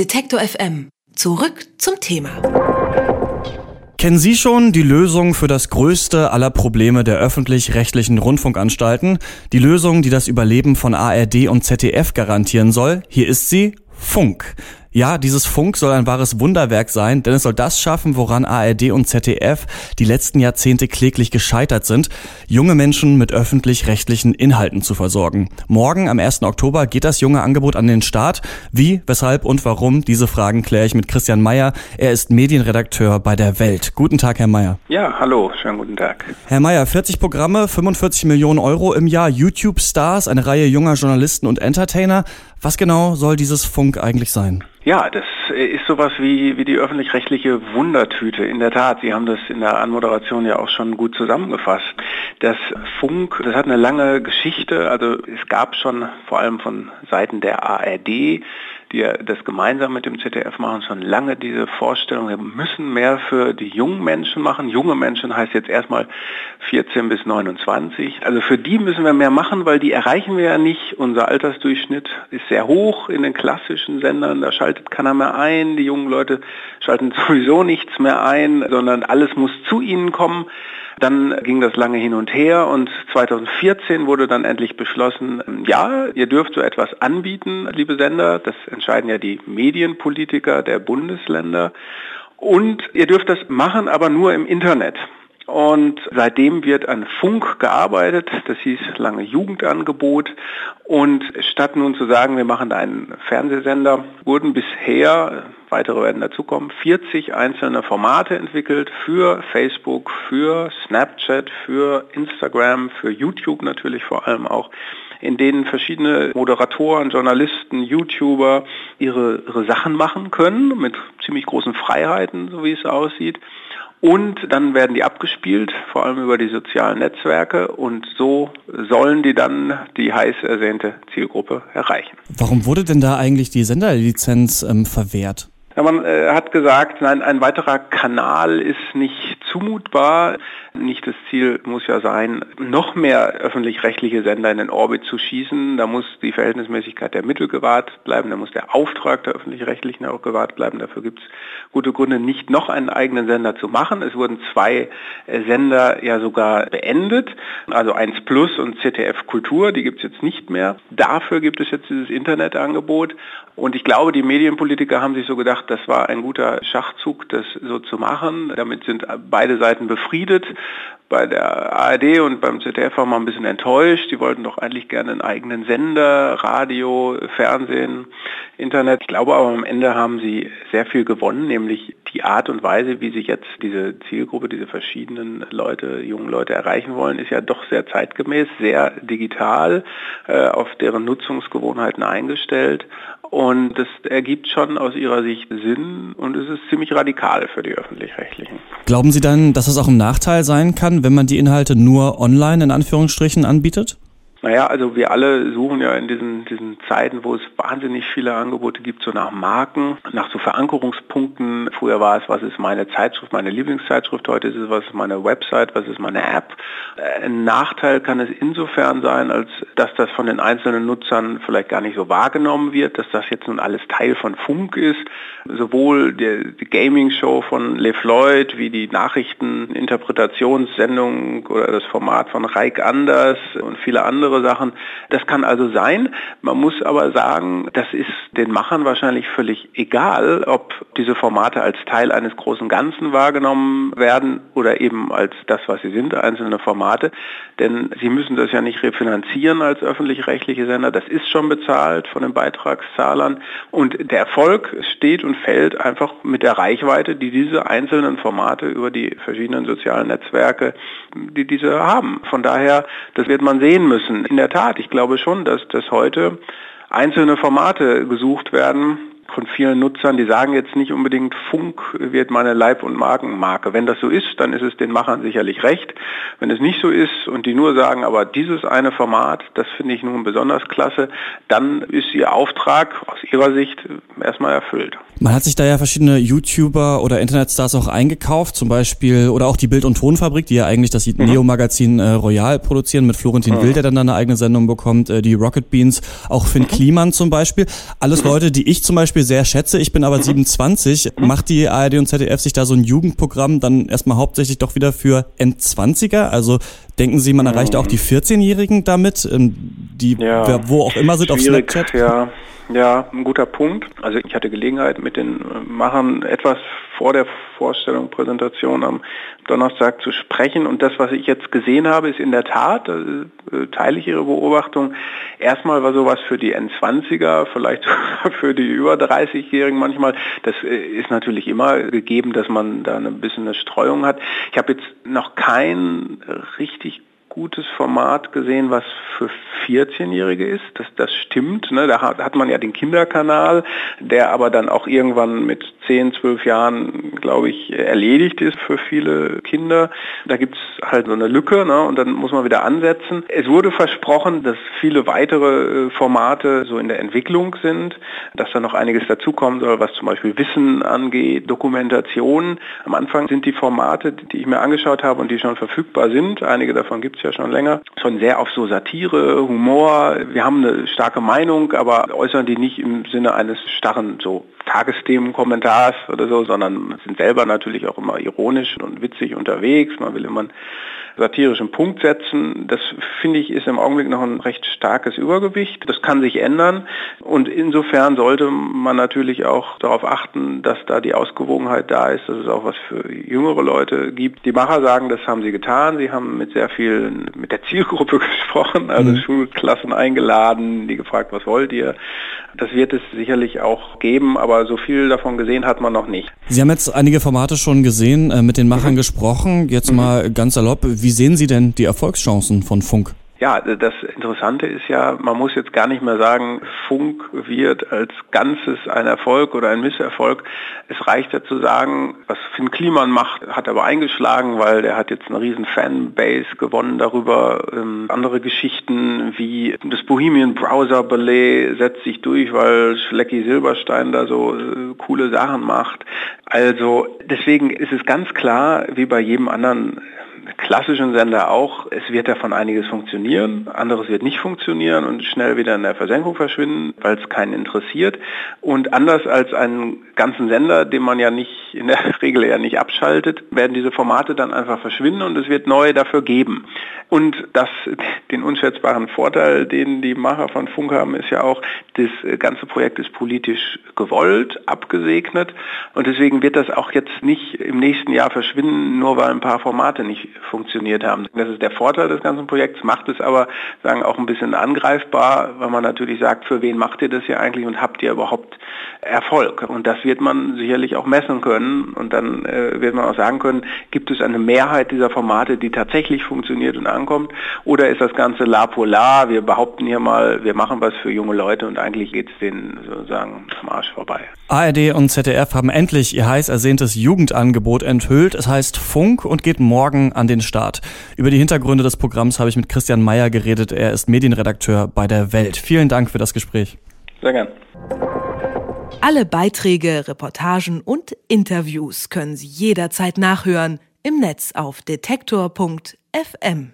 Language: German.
Detektor FM. Zurück zum Thema. Kennen Sie schon die Lösung für das größte aller Probleme der öffentlich-rechtlichen Rundfunkanstalten? Die Lösung, die das Überleben von ARD und ZDF garantieren soll? Hier ist sie, Funk. Ja, dieses Funk soll ein wahres Wunderwerk sein, denn es soll das schaffen, woran ARD und ZDF die letzten Jahrzehnte kläglich gescheitert sind, junge Menschen mit öffentlich-rechtlichen Inhalten zu versorgen. Morgen, am 1. Oktober, geht das junge Angebot an den Start. Wie, weshalb und warum? Diese Fragen kläre ich mit Christian Mayer. Er ist Medienredakteur bei der Welt. Guten Tag, Herr Mayer. Ja, hallo, schönen guten Tag. Herr Mayer, 40 Programme, 45 Millionen Euro im Jahr, YouTube-Stars, eine Reihe junger Journalisten und Entertainer. Was genau soll dieses Funk eigentlich sein? Ja, das ist sowas wie, wie die öffentlich-rechtliche Wundertüte. In der Tat, Sie haben das in der Anmoderation ja auch schon gut zusammengefasst. Das Funk, das hat eine lange Geschichte. Also es gab schon vor allem von Seiten der ARD die das gemeinsam mit dem ZDF machen, schon lange diese Vorstellung, wir müssen mehr für die jungen Menschen machen. Junge Menschen heißt jetzt erstmal 14 bis 29. Also für die müssen wir mehr machen, weil die erreichen wir ja nicht. Unser Altersdurchschnitt ist sehr hoch in den klassischen Sendern, da schaltet keiner mehr ein. Die jungen Leute schalten sowieso nichts mehr ein, sondern alles muss zu ihnen kommen. Dann ging das lange hin und her und 2014 wurde dann endlich beschlossen, ja, ihr dürft so etwas anbieten, liebe Sender. Das entscheiden ja die Medienpolitiker der Bundesländer. Und ihr dürft das machen, aber nur im Internet. Und seitdem wird an Funk gearbeitet, das hieß lange Jugendangebot. Und statt nun zu sagen, wir machen da einen Fernsehsender, wurden bisher, weitere werden dazukommen, 40 einzelne Formate entwickelt für Facebook, für Snapchat, für Instagram, für YouTube natürlich vor allem auch in denen verschiedene Moderatoren, Journalisten, YouTuber ihre, ihre Sachen machen können mit ziemlich großen Freiheiten, so wie es aussieht. Und dann werden die abgespielt, vor allem über die sozialen Netzwerke und so sollen die dann die heiß ersehnte Zielgruppe erreichen. Warum wurde denn da eigentlich die Senderlizenz ähm, verwehrt? Ja, man äh, hat gesagt, nein, ein weiterer Kanal ist nicht zumutbar. Nicht das Ziel muss ja sein, noch mehr öffentlich-rechtliche Sender in den Orbit zu schießen. Da muss die Verhältnismäßigkeit der Mittel gewahrt bleiben, da muss der Auftrag der öffentlich-rechtlichen auch gewahrt bleiben. Dafür gibt es gute Gründe, nicht noch einen eigenen Sender zu machen. Es wurden zwei Sender ja sogar beendet, also 1 Plus und ZDF Kultur, die gibt es jetzt nicht mehr. Dafür gibt es jetzt dieses Internetangebot. Und ich glaube, die Medienpolitiker haben sich so gedacht, das war ein guter Schachzug, das so zu machen. Damit sind beide Seiten befriedet bei der ARD und beim ZDF war man ein bisschen enttäuscht. Die wollten doch eigentlich gerne einen eigenen Sender, Radio, Fernsehen, Internet. Ich glaube aber am Ende haben sie sehr viel gewonnen, nämlich die Art und Weise, wie sie jetzt diese Zielgruppe, diese verschiedenen Leute, jungen Leute erreichen wollen, ist ja doch sehr zeitgemäß, sehr digital, äh, auf deren Nutzungsgewohnheiten eingestellt. Und das ergibt schon aus ihrer Sicht Sinn und es ist ziemlich radikal für die öffentlich-rechtlichen. Glauben Sie dann, dass es auch ein Nachteil sein kann, wenn man die Inhalte nur online in Anführungsstrichen anbietet? Naja, also wir alle suchen ja in diesen, diesen Zeiten, wo es wahnsinnig viele Angebote gibt, so nach Marken, nach so Verankerungspunkten. Früher war es, was ist meine Zeitschrift, meine Lieblingszeitschrift, heute ist es, was ist meine Website, was ist meine App. Äh, ein Nachteil kann es insofern sein, als dass das von den einzelnen Nutzern vielleicht gar nicht so wahrgenommen wird, dass das jetzt nun alles Teil von Funk ist. Sowohl die, die Gaming-Show von Le Floyd wie die Nachrichteninterpretationssendung oder das Format von Reik Anders und viele andere andere Sachen. Das kann also sein. Man muss aber sagen, das ist den Machern wahrscheinlich völlig egal, ob diese Formate als Teil eines großen Ganzen wahrgenommen werden oder eben als das, was sie sind, einzelne Formate. Denn sie müssen das ja nicht refinanzieren als öffentlich-rechtliche Sender. Das ist schon bezahlt von den Beitragszahlern. Und der Erfolg steht und fällt einfach mit der Reichweite, die diese einzelnen Formate über die verschiedenen sozialen Netzwerke, die diese haben. Von daher, das wird man sehen müssen in der Tat, ich glaube schon, dass, dass heute einzelne Formate gesucht werden von vielen Nutzern, die sagen jetzt nicht unbedingt, Funk wird meine Leib- und Markenmarke. Wenn das so ist, dann ist es den Machern sicherlich recht. Wenn es nicht so ist und die nur sagen, aber dieses eine Format, das finde ich nun besonders klasse, dann ist ihr Auftrag aus ihrer Sicht erstmal erfüllt. Man hat sich da ja verschiedene YouTuber oder Internetstars auch eingekauft, zum Beispiel, oder auch die Bild- und Tonfabrik, die ja eigentlich das mhm. Neo-Magazin äh, Royal produzieren, mit Florentin mhm. Wild, der dann eine eigene Sendung bekommt, äh, die Rocket Beans, auch Finn mhm. Kliman zum Beispiel. Alles mhm. Leute, die ich zum Beispiel sehr schätze. Ich bin aber mhm. 27. Mhm. Macht die ARD und ZDF sich da so ein Jugendprogramm dann erstmal hauptsächlich doch wieder für Endzwanziger? Also denken Sie, man erreicht auch die 14-Jährigen damit, ähm, die ja, wo auch immer sind auf Snapchat? Ja. Ja, ein guter Punkt. Also ich hatte Gelegenheit mit den Machern etwas vor der Vorstellung, Präsentation am Donnerstag zu sprechen. Und das, was ich jetzt gesehen habe, ist in der Tat, äh, teile ich Ihre Beobachtung, erstmal war sowas für die N20er, vielleicht für die über 30-Jährigen manchmal. Das äh, ist natürlich immer gegeben, dass man da ein bisschen eine Streuung hat. Ich habe jetzt noch kein richtig gutes Format gesehen, was für 14-Jährige ist. Das, das stimmt. Ne? Da hat, hat man ja den Kinderkanal, der aber dann auch irgendwann mit 10, 12 Jahren, glaube ich, erledigt ist für viele Kinder. Da gibt es halt so eine Lücke ne? und dann muss man wieder ansetzen. Es wurde versprochen, dass viele weitere äh, Formate so in der Entwicklung sind, dass da noch einiges dazukommen soll, was zum Beispiel Wissen angeht, Dokumentation. Am Anfang sind die Formate, die ich mir angeschaut habe und die schon verfügbar sind, einige davon gibt es ja schon länger, schon sehr auf so Satire, Humor. Wir haben eine starke Meinung, aber äußern die nicht im Sinne eines starren so Tagesthemenkommentars oder so, sondern sind selber natürlich auch immer ironisch und witzig unterwegs. Man will immer satirischen Punkt setzen. Das finde ich ist im Augenblick noch ein recht starkes Übergewicht. Das kann sich ändern und insofern sollte man natürlich auch darauf achten, dass da die Ausgewogenheit da ist, dass es auch was für jüngere Leute gibt. Die Macher sagen, das haben sie getan. Sie haben mit sehr vielen, mit der Zielgruppe gesprochen, also mhm. Schulklassen eingeladen, die gefragt, was wollt ihr? Das wird es sicherlich auch geben, aber so viel davon gesehen hat man noch nicht. Sie haben jetzt einige Formate schon gesehen, äh, mit den Machern mhm. gesprochen. Jetzt mhm. mal ganz salopp, wie sehen Sie denn die Erfolgschancen von Funk? Ja, das Interessante ist ja, man muss jetzt gar nicht mehr sagen, Funk wird als Ganzes ein Erfolg oder ein Misserfolg. Es reicht ja zu sagen, was Finn Kliman macht, hat aber eingeschlagen, weil der hat jetzt eine riesen Fanbase gewonnen darüber. Ähm, andere Geschichten wie das Bohemian Browser Ballet setzt sich durch, weil Schlecki Silberstein da so äh, coole Sachen macht. Also deswegen ist es ganz klar, wie bei jedem anderen klassischen Sender auch, es wird davon einiges funktionieren, anderes wird nicht funktionieren und schnell wieder in der Versenkung verschwinden, weil es keinen interessiert. Und anders als einen ganzen Sender, den man ja nicht in der Regel ja nicht abschaltet, werden diese Formate dann einfach verschwinden und es wird neue dafür geben. Und das, den unschätzbaren Vorteil, den die Macher von Funk haben, ist ja auch, das ganze Projekt ist politisch gewollt, abgesegnet und deswegen wird das auch jetzt nicht im nächsten Jahr verschwinden, nur weil ein paar Formate nicht funktioniert haben. Das ist der Vorteil des ganzen Projekts, macht es aber sagen auch ein bisschen angreifbar, weil man natürlich sagt, für wen macht ihr das hier eigentlich und habt ihr überhaupt Erfolg? Und das wird man sicherlich auch messen können und dann äh, wird man auch sagen können, gibt es eine Mehrheit dieser Formate, die tatsächlich funktioniert und ankommt oder ist das Ganze la polar, wir behaupten hier mal, wir machen was für junge Leute und eigentlich geht es denen sozusagen am Arsch vorbei. ARD und ZDF haben endlich ihr heiß ersehntes Jugendangebot enthüllt. Es heißt Funk und geht morgen an den Start. Über die Hintergründe des Programms habe ich mit Christian Meyer geredet. Er ist Medienredakteur bei der Welt. Vielen Dank für das Gespräch. Sehr gern. Alle Beiträge, Reportagen und Interviews können Sie jederzeit nachhören im Netz auf detektor.fm.